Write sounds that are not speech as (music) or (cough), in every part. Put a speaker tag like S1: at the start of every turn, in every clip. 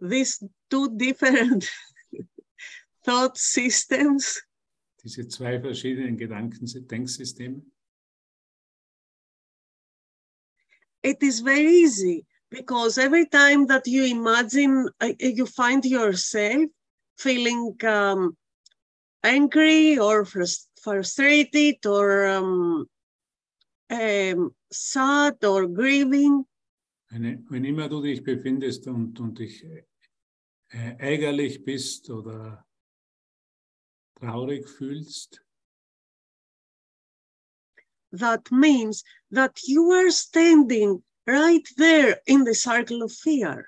S1: these two different (laughs) thought systems.
S2: Diese zwei verschiedenen Gedanken Denksysteme,
S1: it is very easy because every time that you imagine uh, you find yourself feeling um, angry or frus- frustrated or um, um, sad or grieving.
S2: Eine, wenn immer du dich befindest und, und dich äh, ärgerlich bist oder traurig fühlst,
S1: that means that you are standing right there in the circle of fear.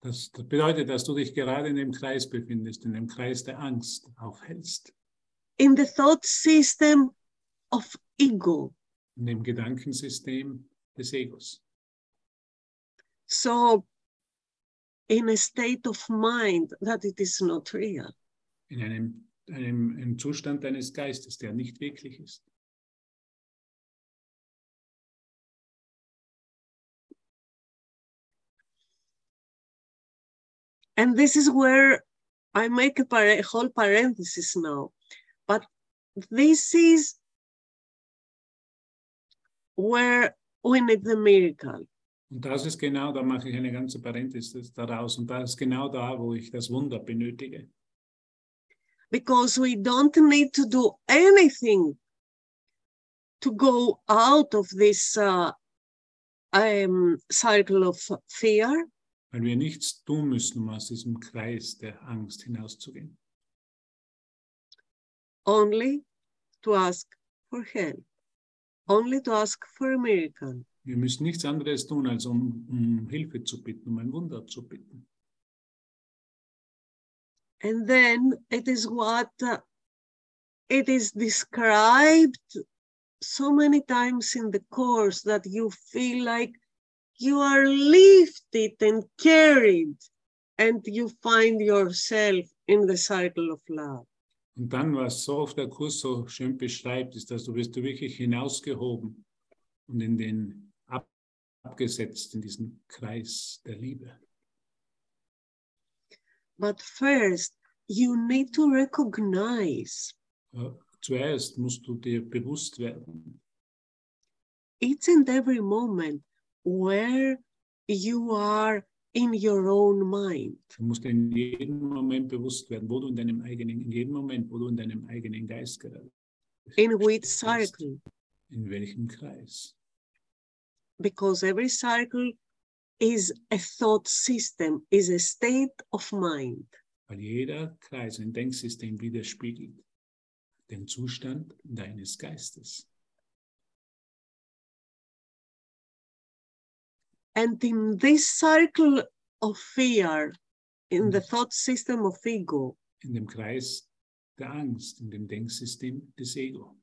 S2: das, das bedeutet, dass du dich gerade in dem Kreis befindest, in dem Kreis der Angst aufhältst,
S1: in the thought system of ego.
S2: in dem Gedankensystem des Egos.
S1: So, in a state of mind that it is not real.
S2: in einem, einem, einem Zustand deines Geistes, der nicht wirklich ist.
S1: And this is where I make a, par- a whole parenthesis now. But this is where we need the miracle.
S2: Und das ist genau, da mache ich eine ganze Parenthesis daraus, und das ist genau da, wo ich das Wunder benötige.
S1: Because we don't need to do anything to go out of this uh, um, cycle of fear.
S2: Weil wir nichts tun müssen, um aus diesem Kreis der Angst hinauszugehen.
S1: only to ask for help, only to ask for a miracle.
S2: Wir müssen nichts anderes tun, als um, um Hilfe zu bitten, um ein Wunder zu bitten.
S1: And then it is what uh, it is described so many times in the course that you feel like you are lifted and carried, and you find yourself in the cycle of love.
S2: Und dann, was so oft der Kurs so schön beschreibt, ist, dass du wirst du wirklich hinausgehoben und in den abgesetzt in diesen Kreis der Liebe.
S1: But first, you need to recognize
S2: Äh, Zuerst musst du dir bewusst werden,
S1: each and every moment where you are in your own mind.
S2: du musst in jedem Moment bewusst werden, wo du in deinem eigenen, in jedem Moment, wo du in deinem eigenen Geist gerade
S1: In which circle?
S2: in welchem Kreis.
S1: Because every circle is a thought system, is a state of mind.
S2: Weil jeder Kreis ein Denksystem widerspiegelt den Zustand deines Geistes.
S1: And in this circle of fear, in the thought system of ego,
S2: in dem Kreis der Angst, in dem Denksystem des Ego.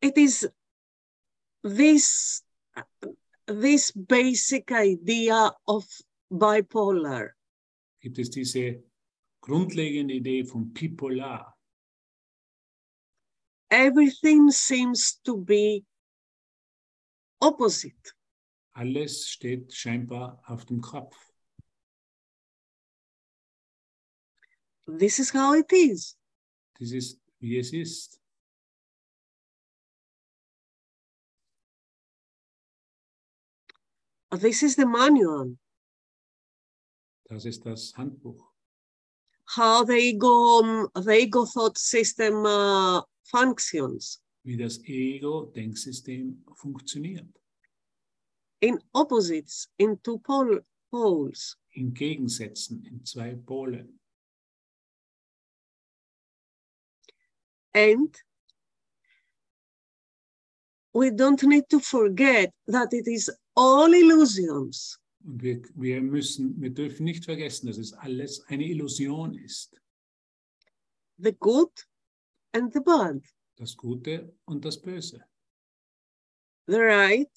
S1: it is this this basic idea of bipolar
S2: Gibt es diese uh, grundlegende Idee von Bipolar.
S1: everything seems to be opposite
S2: Alles steht scheinbar auf dem Kopf.
S1: this is how it is
S2: This is wie es ist.
S1: This is the manual
S2: Das ist das Handbuch,
S1: how the ego the ego thought system uh, functions
S2: wie das Ego-Denksystem funktioniert.
S1: in opposites in two pol- poles
S2: In Gegensätzen, in zwei Pole.
S1: And we don't need to forget that it is all illusions.
S2: Und wir, wir müssen, wir dürfen nicht vergessen, dass es alles eine Illusion ist.
S1: The good and the bad,
S2: Das Gute und das Böse.
S1: the right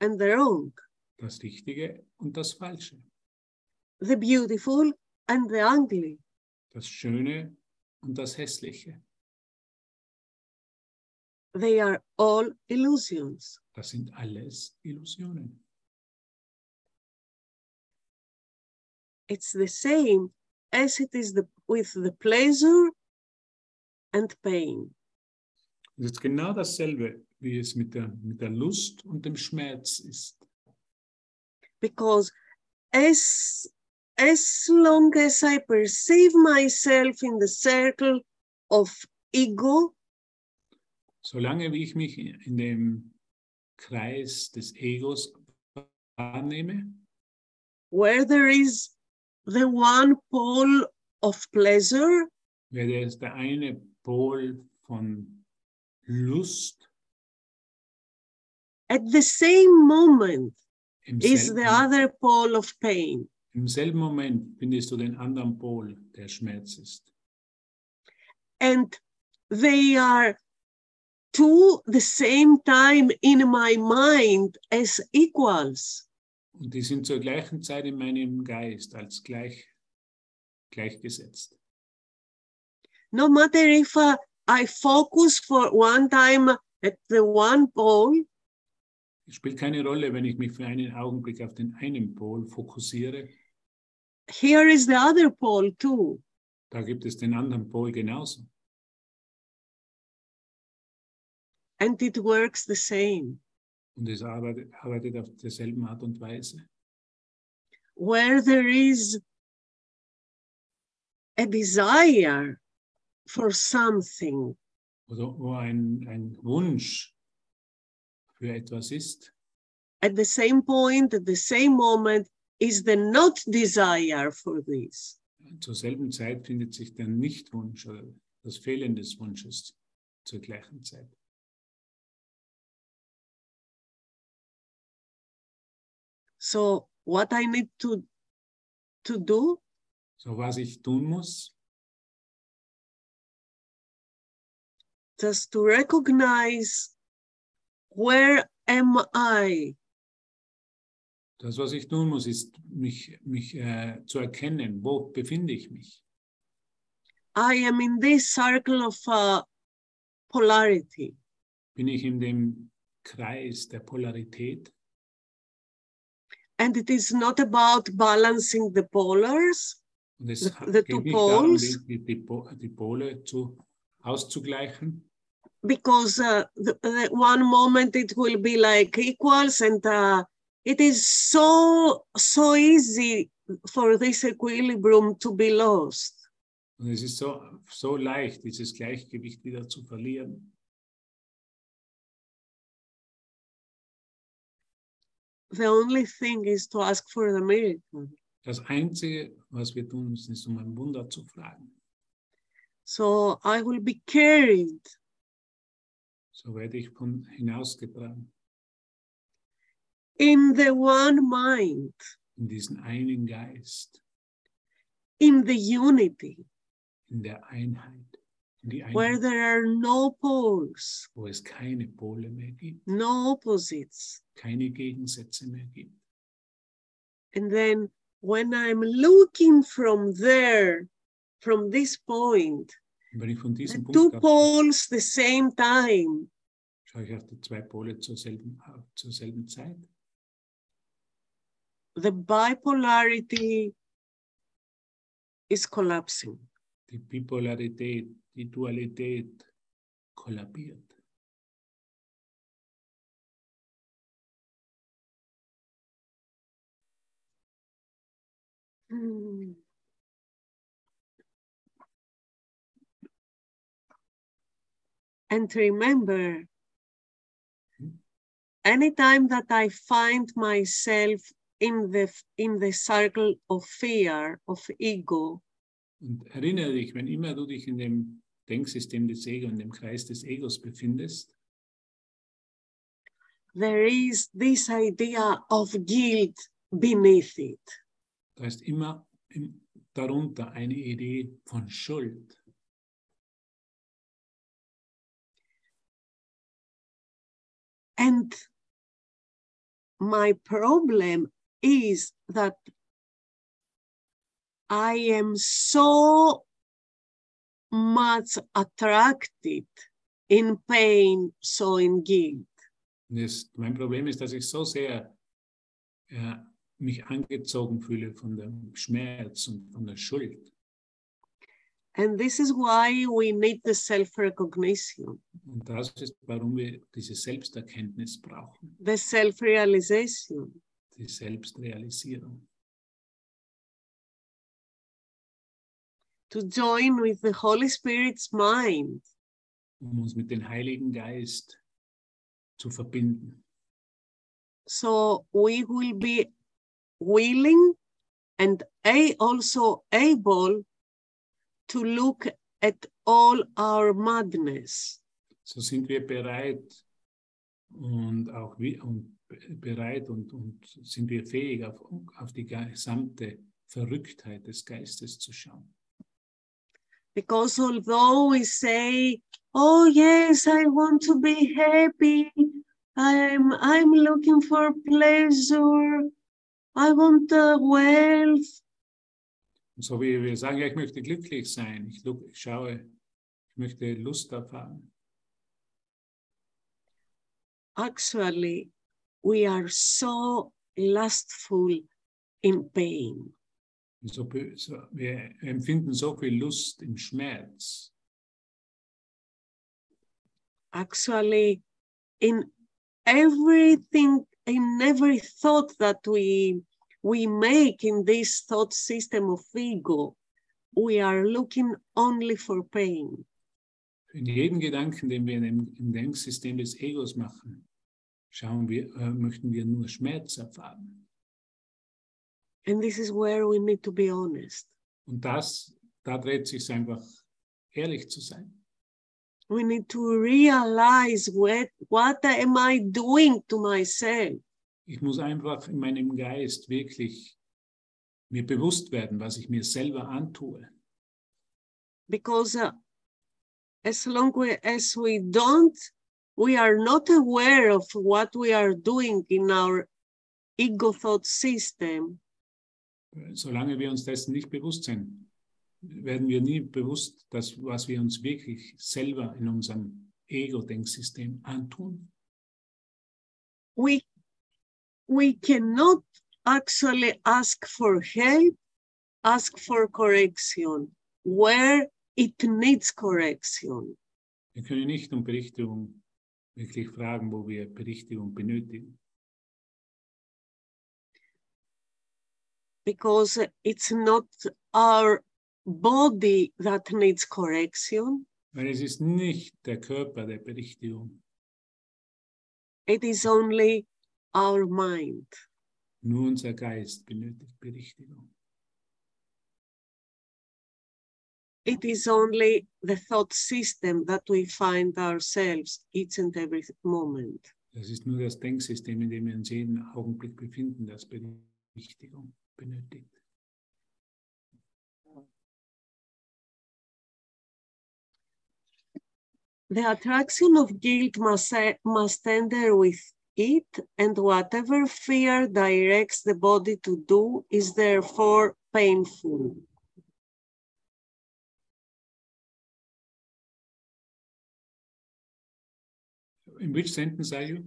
S1: and the wrong,
S2: Das Richtige und das Falsche.
S1: the beautiful and the ugly.
S2: Das Schöne und das Hässliche.
S1: They are all illusions.
S2: Das sind alles ah, Illusionen.
S1: it's the same as it is the, with the pleasure and pain.
S2: Es ist genau dasselbe, wie es mit der, mit der Lust und dem Schmerz ist.
S1: Because as, as long as I perceive myself in the circle of ego,
S2: Solange wie ich mich in dem Kreis des Egos wahrnehme,
S1: where there is the one pole of pleasure
S2: werde es der eine Pol von Lust
S1: at the same moment
S2: im
S1: is the
S2: selben,
S1: other pole of pain.
S2: im selben Moment findest du den anderen Pol, der Schmerz ist.
S1: And they are two the same time in my mind as equals.
S2: Und die sind zur gleichen Zeit in meinem Geist als gleich, gleichgesetzt.
S1: No matter if uh, I focus for one time at the one pole,
S2: Es spielt keine Rolle, wenn ich mich für einen Augenblick auf den einen Pol fokussiere.
S1: here is the other pole too.
S2: Da gibt es den anderen Pol genauso.
S1: And it works the same.
S2: Und es arbeitet, arbeitet auf derselben Art und Weise.
S1: Where there is a desire for something,
S2: Oder wo ein, ein Wunsch für etwas ist,
S1: at the same point, at the same moment, is the not desire for this.
S2: zur selben Zeit findet sich der Nichtwunsch oder das Fehlen des Wunsches zur gleichen Zeit.
S1: So what I need to to do
S2: So was ich tun muss,
S1: just to recognize where am I?
S2: das, was ich tun muss, ist, mich, mich äh, zu erkennen, wo befinde ich mich.
S1: I am in this circle of uh, polarity.
S2: Bin ich in dem Kreis der Polarität?
S1: And it is not about balancing the polars, The- the two poles.
S2: die, die, die, Po- die Pole zu, auszugleichen,
S1: because uh, the, the one moment it will be like equals and uh, it is so so easy for this equilibrium to be lost
S2: Und es ist so, so leicht, dieses Gleichgewicht wieder zu verlieren.
S1: The only thing is to ask for the miracle.
S2: Das Einzige, was wir tun müssen, ist, um ein Wunder zu fragen.
S1: so i will be carried.
S2: So werde ich von hinausgebracht
S1: in the one mind.
S2: In diesen einen Geist,
S1: in the unity.
S2: In der Einheit,
S1: where there are no poles
S2: wo es keine Pole mehr gibt,
S1: no opposites
S2: keine Gegensätze mehr gibt.
S1: and then when i'm looking from there from this point
S2: wenn ich von
S1: the two poles the same time
S2: schaue ich auf die zwei Pole zur selben, zur selben Zeit.
S1: the bipolarity is collapsing.
S2: Die Bipolarität, die Dualität kollabiert.
S1: Hmm. And remember, anytime that I find myself in the in the circle of fear, of ego,
S2: Und erinnere dich, wenn immer du dich in dem Denksystem des Egos, in dem Kreis des Egos befindest,
S1: there is this idea of guilt beneath it.
S2: da ist immer im, darunter eine Idee von Schuld.
S1: And my problem is that I am so much attracted in pain, so in guilt.
S2: Das, mein Problem ist, dass ich so sehr äh, mich angezogen fühle von dem Schmerz und von der Schuld.
S1: And this is why we need the self recognition,
S2: Und das ist, warum wir diese Selbsterkenntnis brauchen,
S1: the self realization.
S2: die Selbstrealisierung.
S1: To join with the Holy Spirit's mind
S2: um uns mit dem Heiligen Geist zu verbinden.
S1: so we will be willing and a, also able to look at all our madness
S2: So sind wir bereit und auch wie, und bereit und, und sind wir fähig, auf, auf die gesamte Verrücktheit des Geistes zu schauen.
S1: Because although we say oh yes i want to be happy. I'm i'm looking for pleasure. I want uh, wealth.
S2: So wie wir sagen, ja, ich möchte glücklich sein, ich, lu- ich schaue, ich möchte Lust erfahren.
S1: actually we are so lustful in pain
S2: So, so, wir empfinden so viel Lust im Schmerz.
S1: actually in everything in every thought that we we make in this thought system of ego we are looking only for pain
S2: In jedem Gedanken, den wir in dem, im Denksystem des Egos machen, schauen wir, äh, möchten wir nur Schmerz erfahren.
S1: And this is where we need to be honest
S2: Und das, da dreht sich einfach, ehrlich zu sein.
S1: we need to realize what what am i doing to myself
S2: Ich muss einfach in meinem Geist wirklich mir bewusst werden, was ich mir selber antue.
S1: because uh, as long we, as we don't we are not aware of what we are doing in our ego thought system
S2: Solange wir uns dessen nicht bewusst sind, werden wir nie bewusst, dass, was wir uns wirklich selber in unserem Ego-Denksystem antun.
S1: we we cannot actually ask for help ask for correction where it needs correction
S2: Wir können nicht um Berichtigung wirklich fragen, wo wir Berichtigung benötigen.
S1: Because it's not our body that needs correction
S2: Weil es ist nicht der Körper der Berichtigung,
S1: it is only our mind
S2: nur unser Geist benötigt Berichtigung.
S1: it is only the thought system that we find ourselves each and every moment.
S2: Das ist nur das Denksystem, in dem wir uns jeden Augenblick befinden, das Berichtigung
S1: The attraction of guilt must, must enter with it, and whatever fear directs the body to do is therefore painful.
S2: In which sentence are you?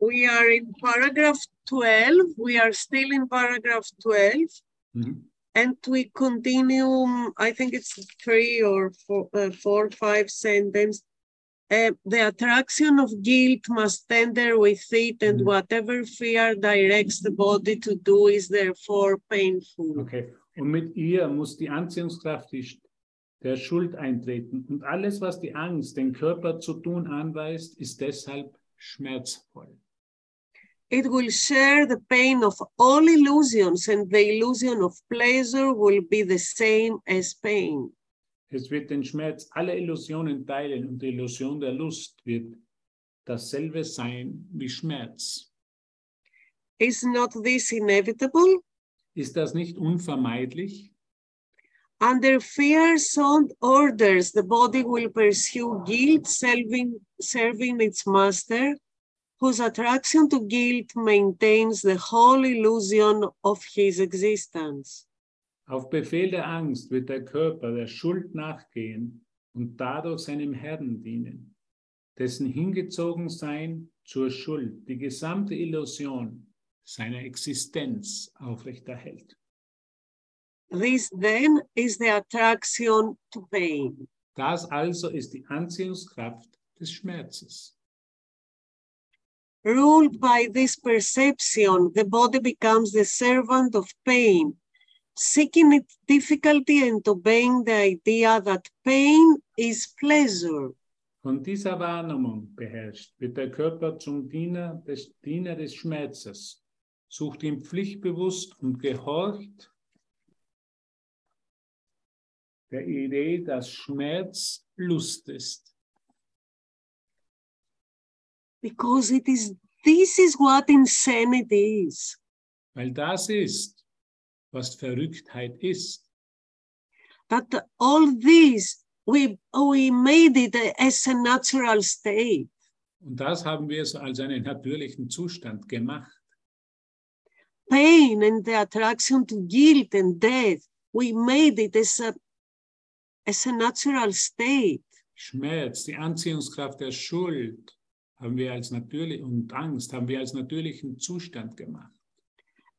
S1: We are in paragraph 12, we are still in paragraph 12.
S2: Mhm.
S1: And we continue, I think it's three or four, uh, four five sentence. Uh, the attraction of guilt must enter with it, and
S2: Mhm.
S1: whatever fear directs the body to do is therefore painful.
S2: Okay. Und mit ihr muss die Anziehungskraft der Schuld eintreten. Und alles, was die Angst den Körper zu tun anweist, ist deshalb schmerzvoll.
S1: It will share the pain of all illusions, and the illusion of pleasure will be the same as pain.
S2: Es wird den Schmerz aller Illusionen teilen und die Illusion der Lust wird dasselbe sein wie Schmerz.
S1: Is not this inevitable?
S2: Ist das nicht unvermeidlich?
S1: Under fears and orders, the body will pursue guilt, serving, serving its master, whose attraction to guilt maintains the whole illusion of his existence.
S2: Auf Befehl der Angst wird der Körper der Schuld nachgehen und dadurch seinem Herrn dienen, dessen Hingezogensein zur Schuld die gesamte Illusion seiner Existenz aufrechterhält.
S1: This then is the attraction to pain.
S2: Das also ist die Anziehungskraft des Schmerzes.
S1: Ruled by this perception, the body becomes the servant of pain, seeking its difficulty and obeying the idea that pain is pleasure.
S2: Von dieser Wahrnehmung beherrscht wird der Körper zum Diener des, Diener des Schmerzes, sucht ihn pflichtbewusst und gehorcht der Idee, dass Schmerz Lust ist.
S1: Because it is this is what insanity is.
S2: Weil das ist, was Verrücktheit ist.
S1: That all this we we made it as a natural state.
S2: Und das haben wir so als einen natürlichen Zustand gemacht.
S1: Pain and the attraction to guilt and death, we made it as a as a natural state.
S2: Schmerz, die Anziehungskraft der Schuld haben wir als natürlich und Angst haben wir als natürlichen Zustand gemacht.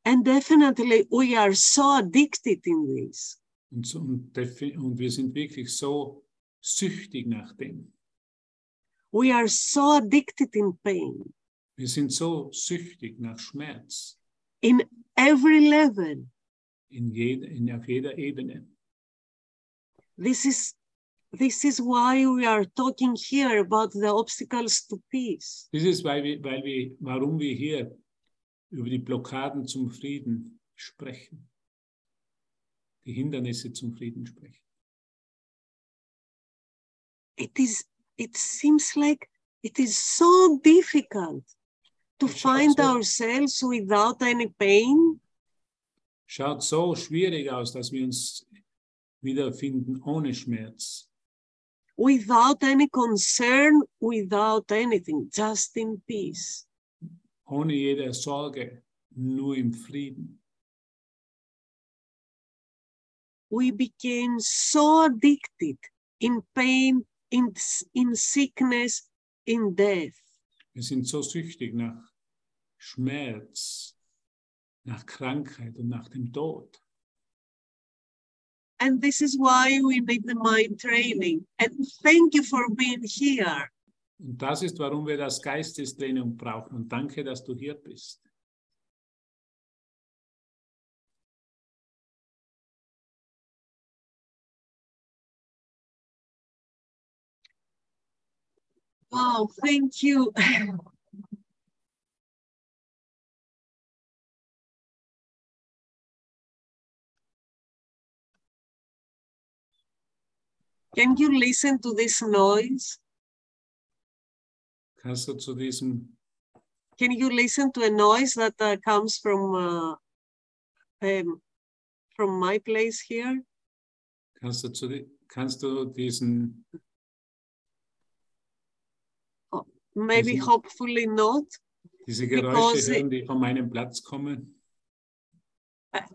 S1: And definitely we are so addicted in this.
S2: Und, so, und, und wir sind wirklich so süchtig nach dem.
S1: We are so addicted in pain
S2: Wir sind so süchtig nach Schmerz
S1: in every level.
S2: in jeder, in, auf jeder Ebene.
S1: This is this is why we are talking here about the obstacles to peace.
S2: Das ist, weil wir, weil wir, warum wir hier über die Blockaden zum Frieden sprechen. Die Hindernisse zum Frieden sprechen.
S1: It is it seems like it is so difficult to
S2: It's
S1: find
S2: also-
S1: ourselves without any pain,
S2: Schaut so schwierig aus, dass wir uns wiederfinden ohne Schmerz,
S1: without any concern, without anything, just in peace.
S2: ohne jede Sorge, nur im Frieden.
S1: We became so addicted in pain, in, in sickness, in death.
S2: Wir sind so süchtig nach Schmerz, nach Krankheit und nach dem Tod.
S1: And this is why we need the mind training. And thank you for being here.
S2: Und das ist, warum wir das Geistestraining brauchen. Und danke, dass du hier bist.
S1: Wow, thank you. (laughs) Can you listen to this noise?
S2: Kannst du zu diesem,
S1: Can you listen to a noise that uh, comes from uh, um, from my place here?
S2: kannst du, zu, kannst du diesen,
S1: Maybe,
S2: Mhm.
S1: hopefully not.
S2: diese Geräusche hören, die von meinem Platz kommen?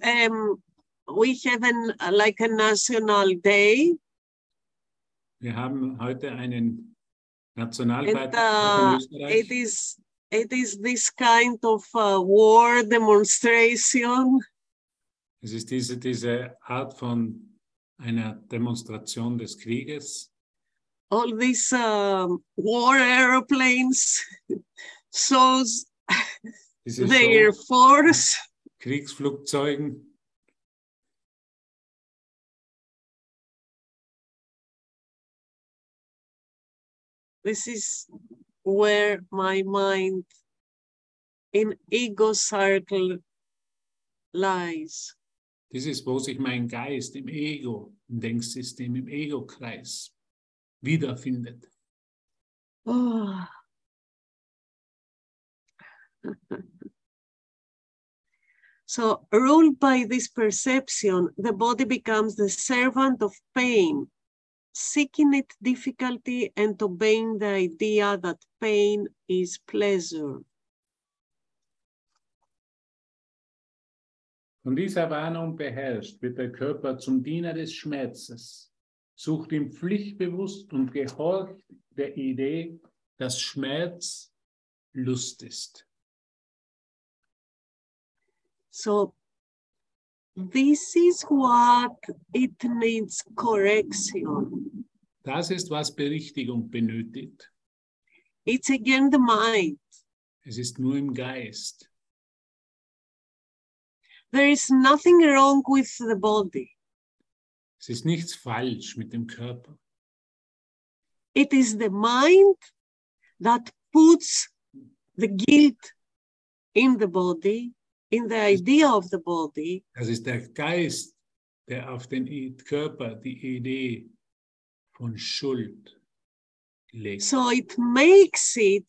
S1: Um, we have an, like a national day,
S2: Wir haben heute einen
S1: and
S2: Nationalfeiertag
S1: uh,
S2: in Österreich.
S1: it is it is this kind of uh, war demonstration.
S2: Es ist diese, diese Art von einer Demonstration des Krieges.
S1: All these um, war airplanes shows
S2: Diese
S1: their
S2: Show,
S1: force.
S2: Kriegsflugzeugen.
S1: This is where my mind in ego circle lies.
S2: Das ist, wo sich mein Geist im Ego, im Denksystem, im Ego-Kreis wiederfindet.
S1: Oh. (laughs) so, ruled by this perception, the body becomes the servant of pain, seeking its difficulty and obeying the idea that pain is pleasure.
S2: Von dieser Warnung beherrscht wird der Körper zum Diener des Schmerzes, sucht ihn pflichtbewusst und gehorcht der Idee, dass Schmerz Lust ist.
S1: So this is what it needs correction.
S2: Das ist, was Berichtigung benötigt.
S1: It's again the mind.
S2: Es ist nur im Geist.
S1: There is nothing wrong with the body.
S2: Es ist nichts falsch mit dem Körper.
S1: It is the mind that puts the guilt in the body, in the idea of the body,
S2: Das ist der Geist, der auf den Körper die Idee von Schuld legt.
S1: so it makes it,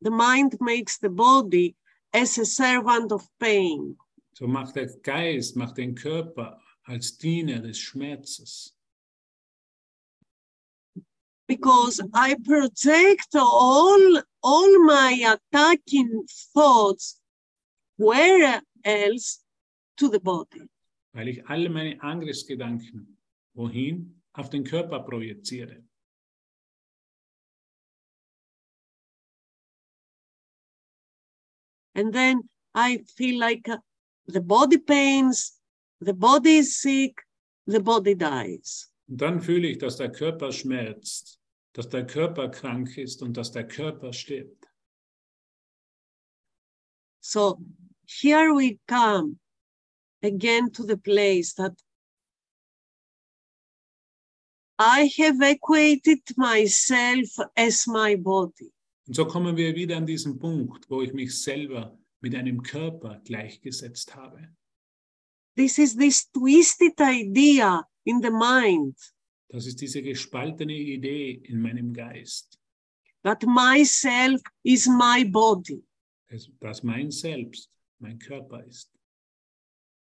S1: the mind makes the body as a servant of pain.
S2: So macht der Geist, macht den Körper als Diener des Schmerzes.
S1: because I project all all my attacking thoughts where else to the body.
S2: Weil ich alle meine Angriffsgedanken, wohin? Auf den Körper projiziere.
S1: And then I feel like uh, the body pains, the body is sick, the body dies.
S2: Und dann fühle ich, dass der Körper schmerzt, dass der Körper krank ist und dass der Körper stirbt.
S1: So here we come again to the place that I have equated myself as my body.
S2: Und so kommen wir wieder an diesen Punkt, wo ich mich selber mit einem Körper gleichgesetzt habe.
S1: This is this twisted idea in the mind
S2: Das ist diese gespaltene Idee in meinem Geist,
S1: that myself is my body.
S2: dass- dass mein Selbst mein Körper ist.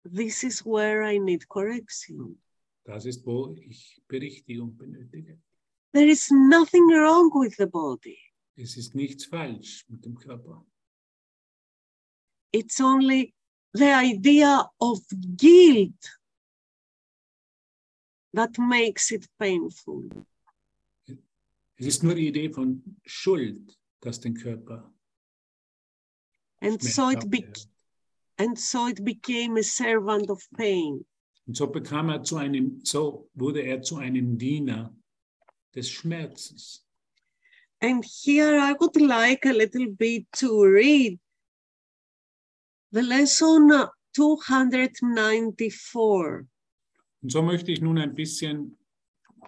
S1: This is where I need correction.
S2: Das ist, wo ich Berichtigung benötige.
S1: There is nothing wrong with the body.
S2: Es ist nichts falsch mit dem Körper.
S1: It's only the idea of guilt that makes it painful.
S2: Es ist nur die Idee von Schuld, das den Körper
S1: And so it, be-. And so it became a servant of pain.
S2: Und so bekam er zu einem, so wurde er zu einem Diener des Schmerzes.
S1: And here I would like a little bit to read the lesson uh, 294.
S2: Und so möchte ich nun ein bisschen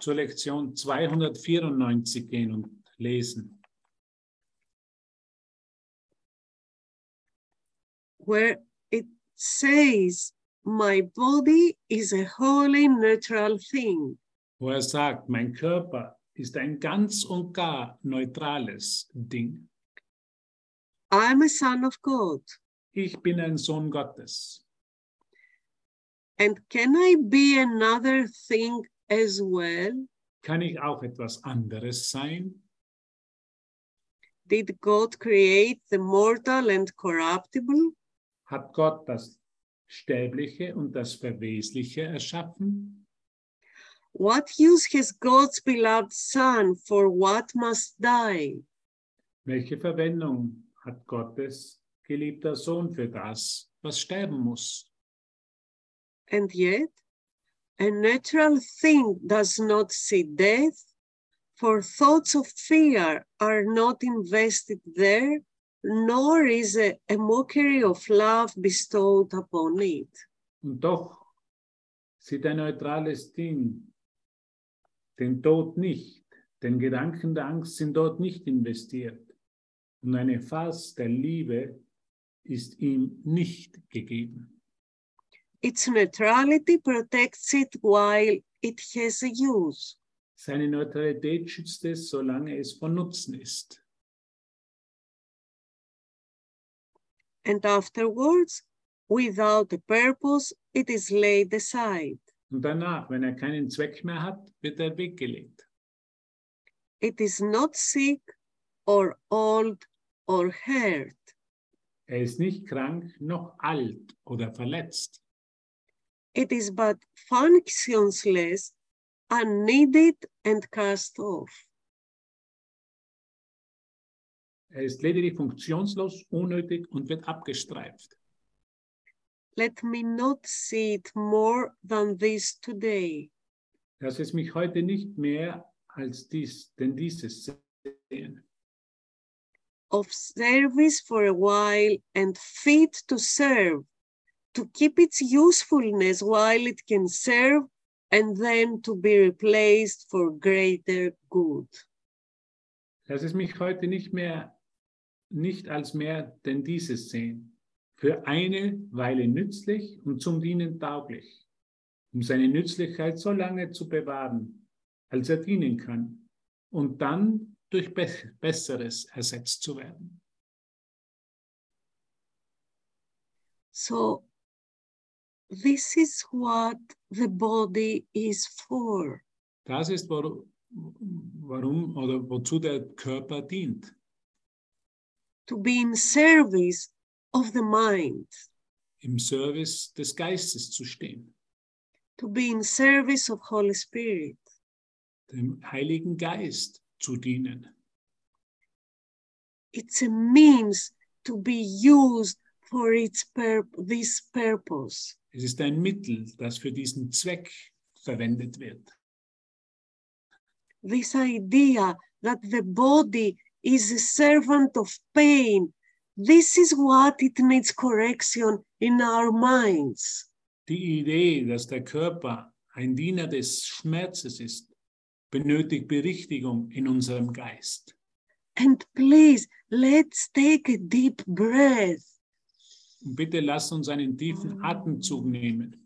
S2: zur Lektion 294 gehen und lesen.
S1: where says, My body is a wholly neutral thing.
S2: wo er sagt, mein Körper ist ein ganz und gar neutrales Ding.
S1: I'm a son of God.
S2: Ich bin ein Sohn Gottes.
S1: And can I be another thing as well?
S2: Kann ich auch etwas anderes sein?
S1: Did God create the mortal and corruptible?
S2: Hat Gott das Stäbliche und das Verwesliche erschaffen?
S1: What use has God's beloved Son for what must die?
S2: Welche Verwendung hat Gottes geliebter Sohn für das, was sterben muss?
S1: And yet, a natural thing does not see death, for thoughts of fear are not invested there, nor is a, a mockery of love bestowed upon it.
S2: Und doch sieht ein neutrales Ding den Tod nicht, denn Gedanken der Angst sind dort nicht investiert. Und eine Fass der Liebe ist ihm nicht gegeben.
S1: Its neutrality protects it while it has a use.
S2: Seine Neutralität schützt es, solange es von Nutzen ist.
S1: And afterwards, without a purpose, it is laid aside.
S2: Und danach, wenn er keinen Zweck mehr hat, wird er weggelegt.
S1: It is not sick or old or hurt.
S2: Er ist nicht krank, noch alt oder verletzt.
S1: It is but functionless, unneeded, and cast off.
S2: Er ist lediglich funktionslos, unnötig und wird abgestreift.
S1: Let me not see it more than this today.
S2: Lass es mich heute nicht mehr als dies, denn dieses sehen.
S1: Of service for a while and fit to serve, to keep its usefulness while it can serve, and then to be replaced for greater good.
S2: Lass es mich heute nicht mehr, nicht als mehr denn dieses sehen. Für eine Weile nützlich und zum Dienen tauglich, um seine Nützlichkeit so lange zu bewahren, als er dienen kann, und dann durch Be Besseres ersetzt zu werden.
S1: So, this is what the body is for.
S2: Das ist, warum, warum oder wozu der Körper dient.
S1: To be in service of the mind,
S2: Im Service des Geistes zu stehen,
S1: to be in service of Holy Spirit.
S2: dem Heiligen Geist zu dienen.
S1: It's a means to be used for its pur- this purpose.
S2: Es ist ein Mittel, das für diesen Zweck verwendet wird.
S1: This idea that the body is a servant of pain. This is what it needs correction in our minds.
S2: Die Idee, dass der Körper ein Diener des Schmerzes ist, benötigt Berichtigung in unserem Geist.
S1: And please, let's take a deep breath
S2: Und bitte lasst uns einen tiefen Atemzug nehmen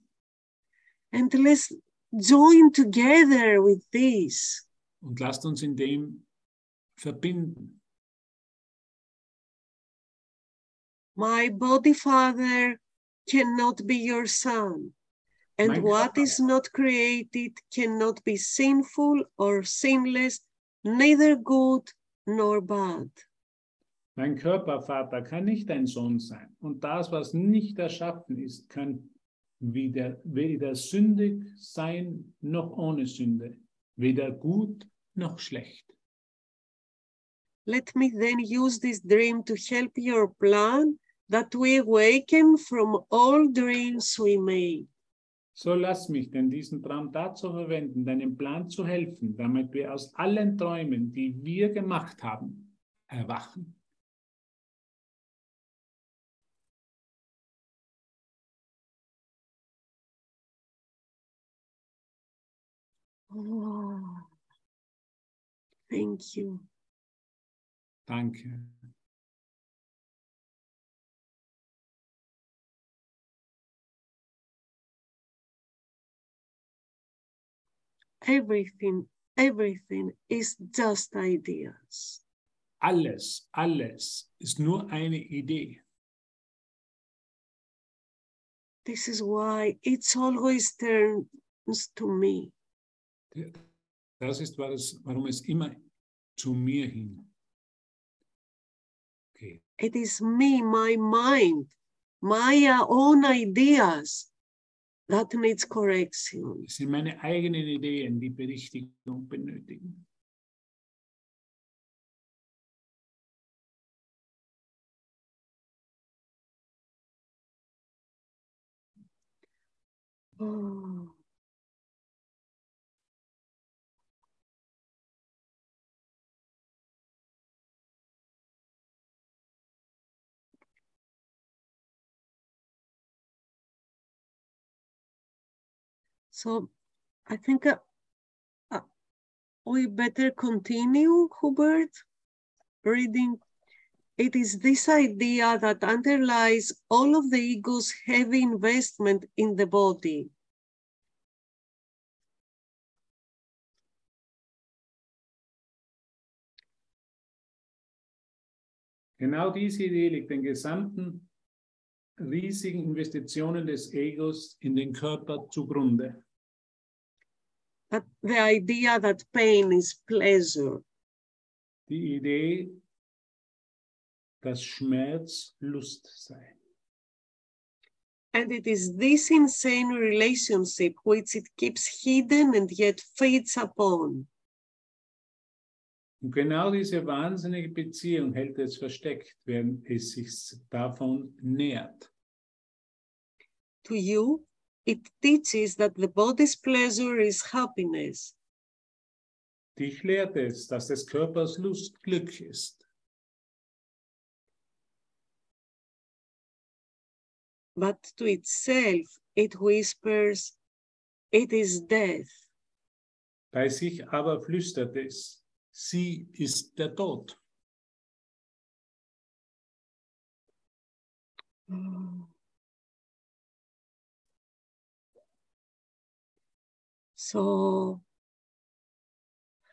S1: and let's join together with this.
S2: und lasst uns in dem verbinden.
S1: My body, Father, cannot be your son. And
S2: Mein
S1: what
S2: Körper-
S1: is not created cannot be sinful or sinless, neither good nor bad.
S2: Mein Körpervater kann nicht dein Sohn sein. Und das, was nicht erschaffen ist, kann weder, weder sündig sein noch ohne Sünde, weder gut noch schlecht.
S1: Let me then use this dream to help your plan that we awaken from all dreams we made.
S2: So lass mich denn diesen Traum dazu verwenden, deinem Plan zu helfen, damit wir aus allen Träumen, die wir gemacht haben, erwachen.
S1: Oh, thank you.
S2: Danke.
S1: Everything, everything is just ideas.
S2: Alles, alles ist nur eine Idee.
S1: This is why it's always turns to me.
S2: Das ist, warum es immer zu mir hin.
S1: It is me, my mind, my uh, own ideas that needs correction.
S2: Meine eigenen Ideen, die Berichtigung benötigen.
S1: Oh. So I think uh, uh, we better continue, Hubert, reading. It is this idea that underlies all of the ego's heavy investment in the body.
S2: Genau diese Idee liegt den gesamten riesigen Investitionen des Egos in den Körper zugrunde.
S1: That the idea that pain is pleasure.
S2: Die Idee, dass Schmerz Lust sei.
S1: And it is this insane relationship which it keeps hidden and yet feeds upon.
S2: Und genau diese wahnsinnige Beziehung hält es versteckt, während es sich davon nährt.
S1: To you, it teaches that the body's pleasure is happiness.
S2: Dich lehrt es, dass des Körpers Lust Glück ist.
S1: but to itself it whispers, It is death.
S2: Bei sich aber flüstert es, sie ist der Tod.
S1: So, oh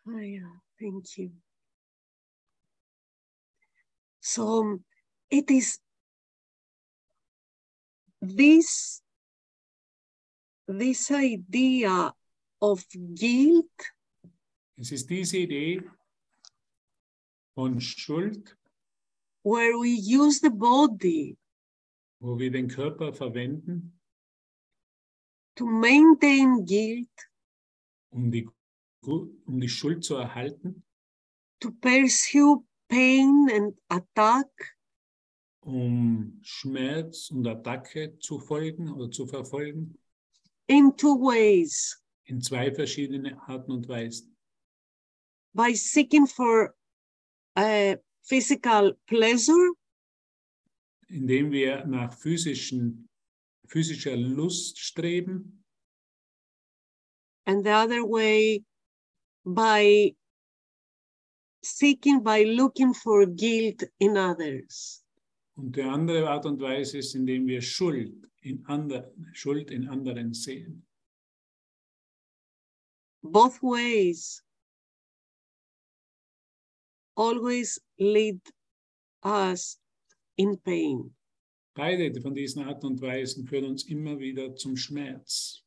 S1: yeah, thank you. So, um, it is this this idea of guilt.
S2: Es ist diese Idee von Schuld,
S1: where we use the body
S2: wo wir den Körper verwenden,
S1: to maintain guilt,
S2: um die, um die Schuld zu erhalten,
S1: to pursue pain and attack,
S2: um Schmerz und Attacke zu folgen oder zu verfolgen,
S1: in two ways.
S2: In zwei verschiedene Arten und Weisen.
S1: by seeking for uh, physical pleasure.
S2: Indem wir nach physischen, physischer Lust streben
S1: and the other way by seeking by looking for guilt in others
S2: und die andere Art und Weise ist, indem wir Schuld in, ander, Schuld in anderen sehen.
S1: both ways always lead us in pain
S2: Beide von diesen Arten und Weisen führen uns immer wieder zum Schmerz.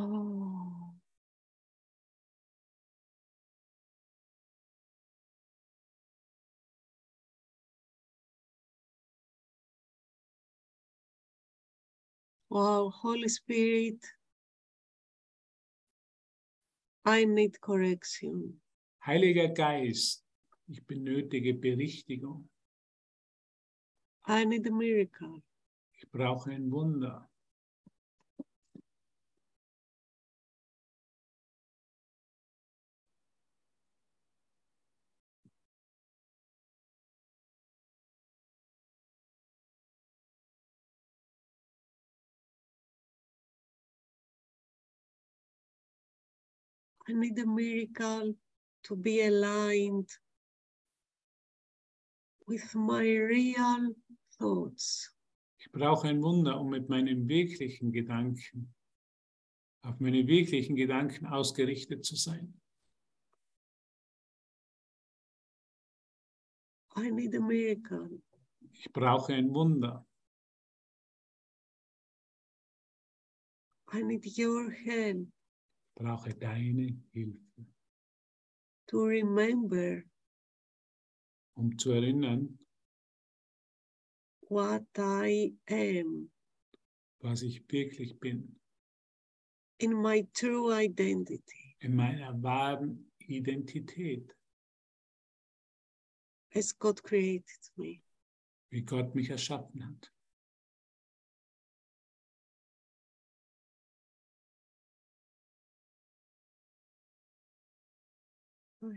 S1: Oh wow holy spirit i need correction
S2: Heiliger Geist, ich benötige Berichtigung.
S1: i need a miracle
S2: Ich brauche ein Wunder.
S1: I need a miracle to be aligned with my real thoughts.
S2: Ich brauche ein Wunder, um mit meinen wirklichen Gedanken, auf meine wirklichen Gedanken ausgerichtet zu sein.
S1: I need a miracle
S2: Ich brauche ein Wunder.
S1: I need your help
S2: brauche deine Hilfe,
S1: to remember
S2: um zu erinnern,
S1: what I am.
S2: was ich wirklich bin,
S1: in my true identity.
S2: In meiner wahren Identität,
S1: as God created me.
S2: wie Gott mich erschaffen hat.
S1: Oh.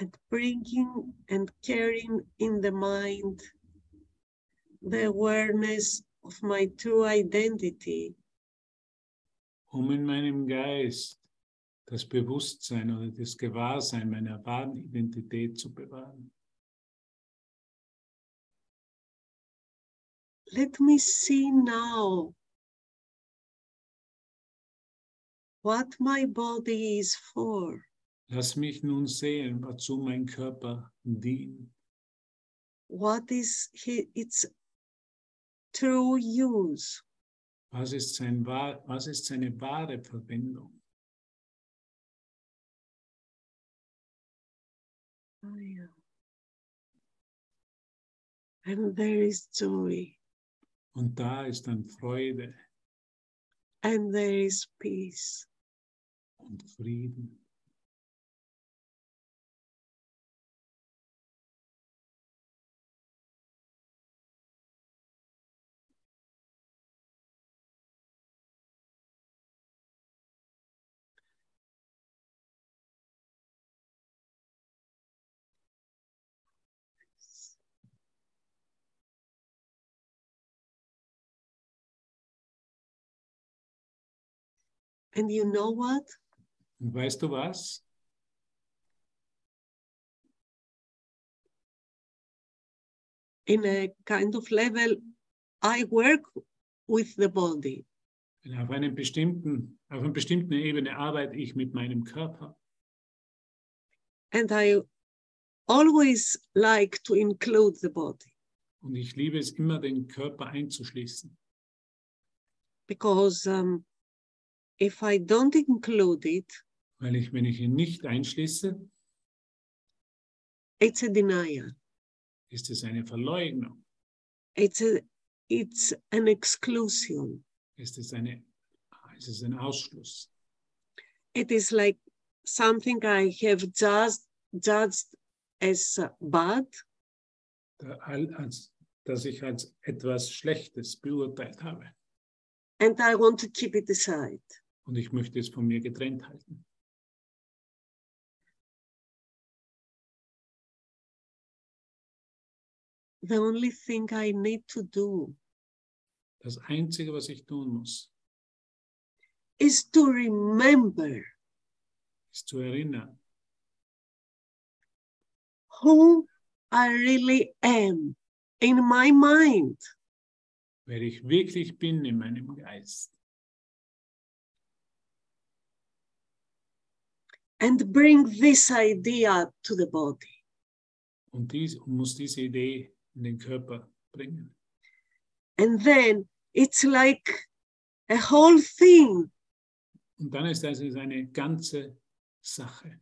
S1: And bringing and carrying in the mind the awareness of my true identity
S2: um in meinem Geist das Bewusstsein oder das Gewahrsein meiner wahren Identität zu bewahren.
S1: let me see now what my body is for.
S2: Lass mich nun sehen, wozu mein Körper dient,
S1: What is he, its true use?
S2: was ist, sein, was ist seine wahre Verwendung.
S1: And there is joy
S2: Und da ist dann Freude
S1: and there is peace.
S2: und Frieden.
S1: And you know what?
S2: Und weißt du was?
S1: In a kind of level, I work with the body.
S2: Auf, einem bestimmten, auf einer bestimmten Ebene arbeite ich mit meinem Körper.
S1: And I always like to include the body
S2: Und ich liebe es immer, den Körper einzuschließen.
S1: because um, if I don't include it,
S2: Weil ich, wenn ich ihn nicht einschließe,
S1: it's a denial.
S2: ist es eine Verleugnung.
S1: It's a it's an exclusion.
S2: Ist es, eine, ist es ein Ausschluss.
S1: It is like something I have just judged as bad,
S2: als, dass ich als etwas Schlechtes beurteilt habe.
S1: and I want to keep it aside.
S2: Und ich möchte es von mir getrennt halten.
S1: The only thing I need to do
S2: Das Einzige, was ich tun muss,
S1: is to remember
S2: ist zu erinnern,
S1: who I really am in my mind.
S2: wer ich wirklich bin in meinem Geist.
S1: And bring this idea to the body.
S2: Und dies, muss diese Idee in den Körper bringen.
S1: And then it's like a whole thing.
S2: Und dann ist das eine ganze Sache.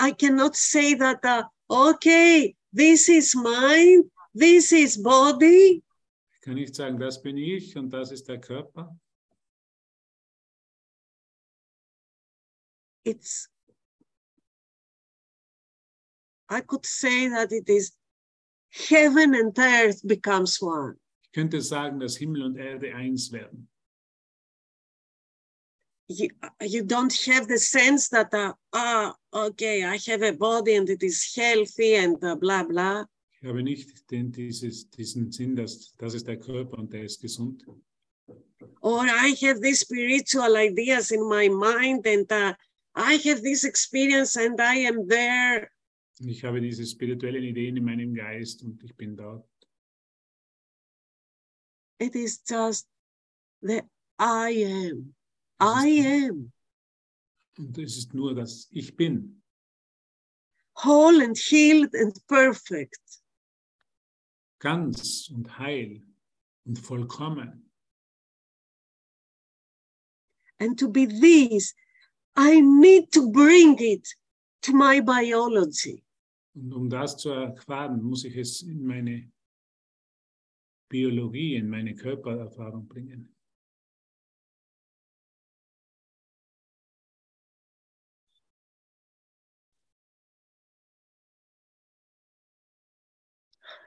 S1: I cannot say that, uh, okay, this is mind, this is body.
S2: Ich kann nicht sagen, das bin ich und das ist der Körper.
S1: It's, I could say that it is heaven and earth becomes one.
S2: Ich könnte sagen, dass Himmel und Erde eins werden.
S1: You, you don't have the sense that, uh, ah, okay, I have a body and it is healthy and uh, blah, blah.
S2: Ich habe nicht den, dieses, diesen Sinn, dass das ist der Körper und der ist gesund.
S1: or I have these spiritual ideas in my mind and uh, I have this experience and I am there.
S2: Ich habe diese spirituellen Ideen in meinem Geist und ich bin dort.
S1: It is just the I am. I am
S2: Und es ist nur das Ich bin,
S1: whole and healed and perfect.
S2: ganz und heil und vollkommen.
S1: And to be this, I need to bring it to my biology.
S2: Und um das zu erfahren, muss ich es in meine Biologie, in meine Körpererfahrung bringen.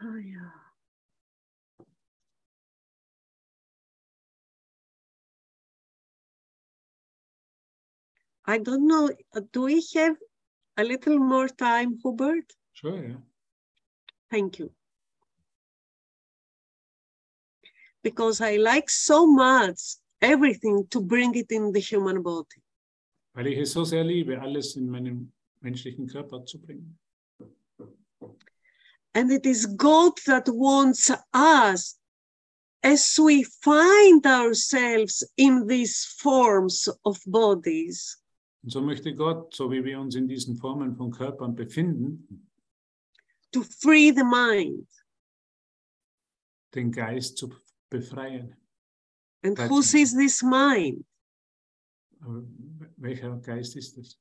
S1: Oh, yeah. I don't know. uh, Do we have a little more time, Hubert?
S2: Sure, yeah.
S1: Thank you. Because I like so much everything to bring it in the human body.
S2: Weil ich es so sehr liebe, alles in meinen menschlichen Körper zu bringen.
S1: And it is God that wants us, as we find ourselves in these forms of bodies,
S2: Und so möchte Gott, so wie wir uns in diesen Formen von Körpern befinden,
S1: to free the mind.
S2: den Geist zu befreien.
S1: And
S2: Right.
S1: whose is this mind?
S2: Aber welcher Geist ist es?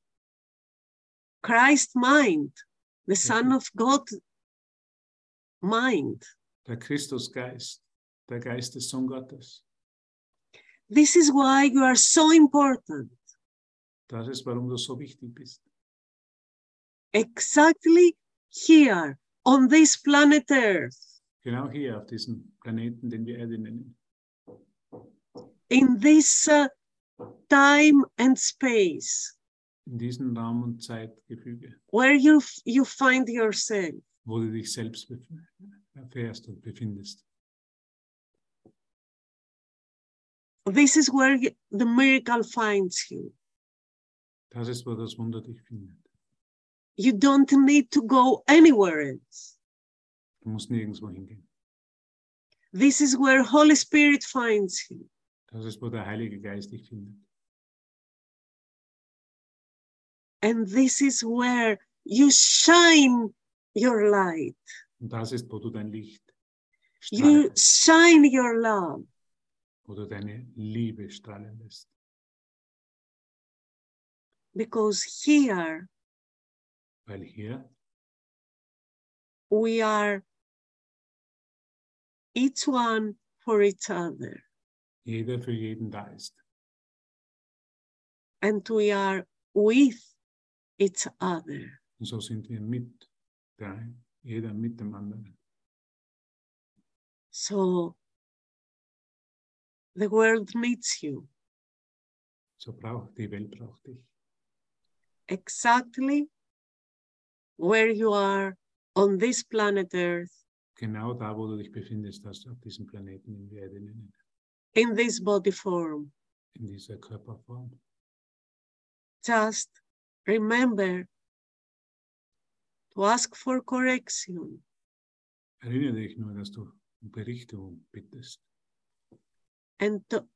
S1: Christ mind. the Son of God mind.
S2: der Christusgeist, der Geist des Sohn Gottes.
S1: This is why you are so important.
S2: Das ist, warum du so wichtig bist.
S1: Exactly here on this planet Earth,
S2: Genau hier auf diesem Planeten, den wir Erde nennen.
S1: in this uh, time and space
S2: In diesem Raum- und Zeitgefüge,
S1: where you, you find yourself.
S2: wo du dich selbst erfährst und befindest.
S1: This is where the miracle finds you.
S2: Das ist, wo das Wunder dich findet.
S1: You don't need to go anywhere else.
S2: Du musst nirgendwo hingehen.
S1: This is where Holy Spirit finds you.
S2: Das ist, wo der Heilige Geist dich findet.
S1: And this is where you shine your light.
S2: Und das ist, wo du dein Licht
S1: You
S2: strahlen,
S1: shine your love.
S2: wo du deine Liebe strahlen lässt.
S1: Because here
S2: Weil here
S1: we are each one for each other.
S2: jeder für jeden da ist.
S1: And we are with each other.
S2: Und so sind wir mit, der, jeder mit dem anderen.
S1: So the world needs you
S2: So braucht die Welt braucht dich.
S1: Exactly where you are on this planet Earth,
S2: Genau da, wo du dich befindest, du auf diesem Planeten, den wir Erde nennen,
S1: in this body form.
S2: in dieser Körperform.
S1: Just remember to ask for correction
S2: Erinnere dich nur, dass du um Berichtigung bittest
S1: and to,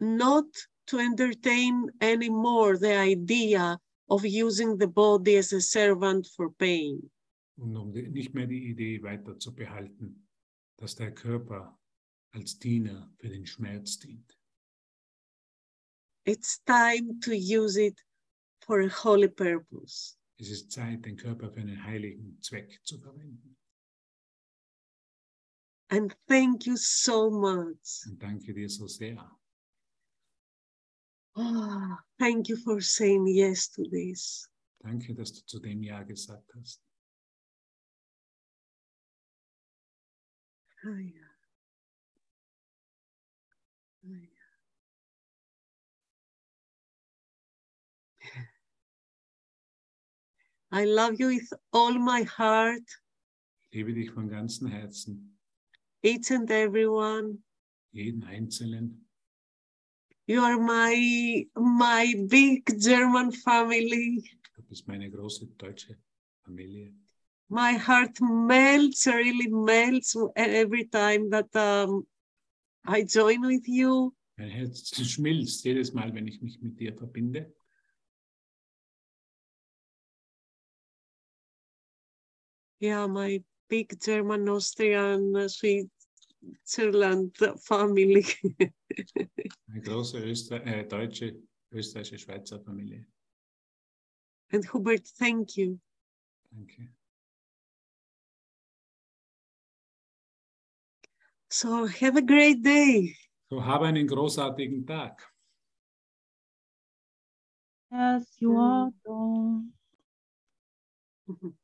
S1: not to entertain anymore the idea of using the body as a servant for pain.
S2: und um nicht mehr die Idee weiter zu behalten, dass der Körper als Diener für den Schmerz dient.
S1: It's time to use it for a holy purpose.
S2: Es ist Zeit, den Körper für einen heiligen Zweck zu verwenden.
S1: And thank you so much.
S2: Und danke dir so sehr.
S1: Ah, thank you for saying yes to this.
S2: Danke, dass du zu dem Ja gesagt hast.
S1: Yeah. Yeah. I love you with all my heart,
S2: liebe dich von ganzem Herzen,
S1: each and everyone.
S2: jeden Einzelnen.
S1: You are my my big German family.
S2: Du bist meine große deutsche Familie.
S1: My heart melts, really melts every time that um, I join with you.
S2: Mein Herz schmilzt jedes Mal, wenn ich mich mit dir verbinde.
S1: Yeah, my big German, Austrian, uh, Switzerland family. (laughs)
S2: Eine große Öster äh, deutsche, österreichische, Schweizer Familie.
S1: and Hubert, thank you.
S2: Danke.
S1: So have a great day.
S2: So, habe einen großartigen Tag.
S3: Yes, you are. Dawn. (laughs)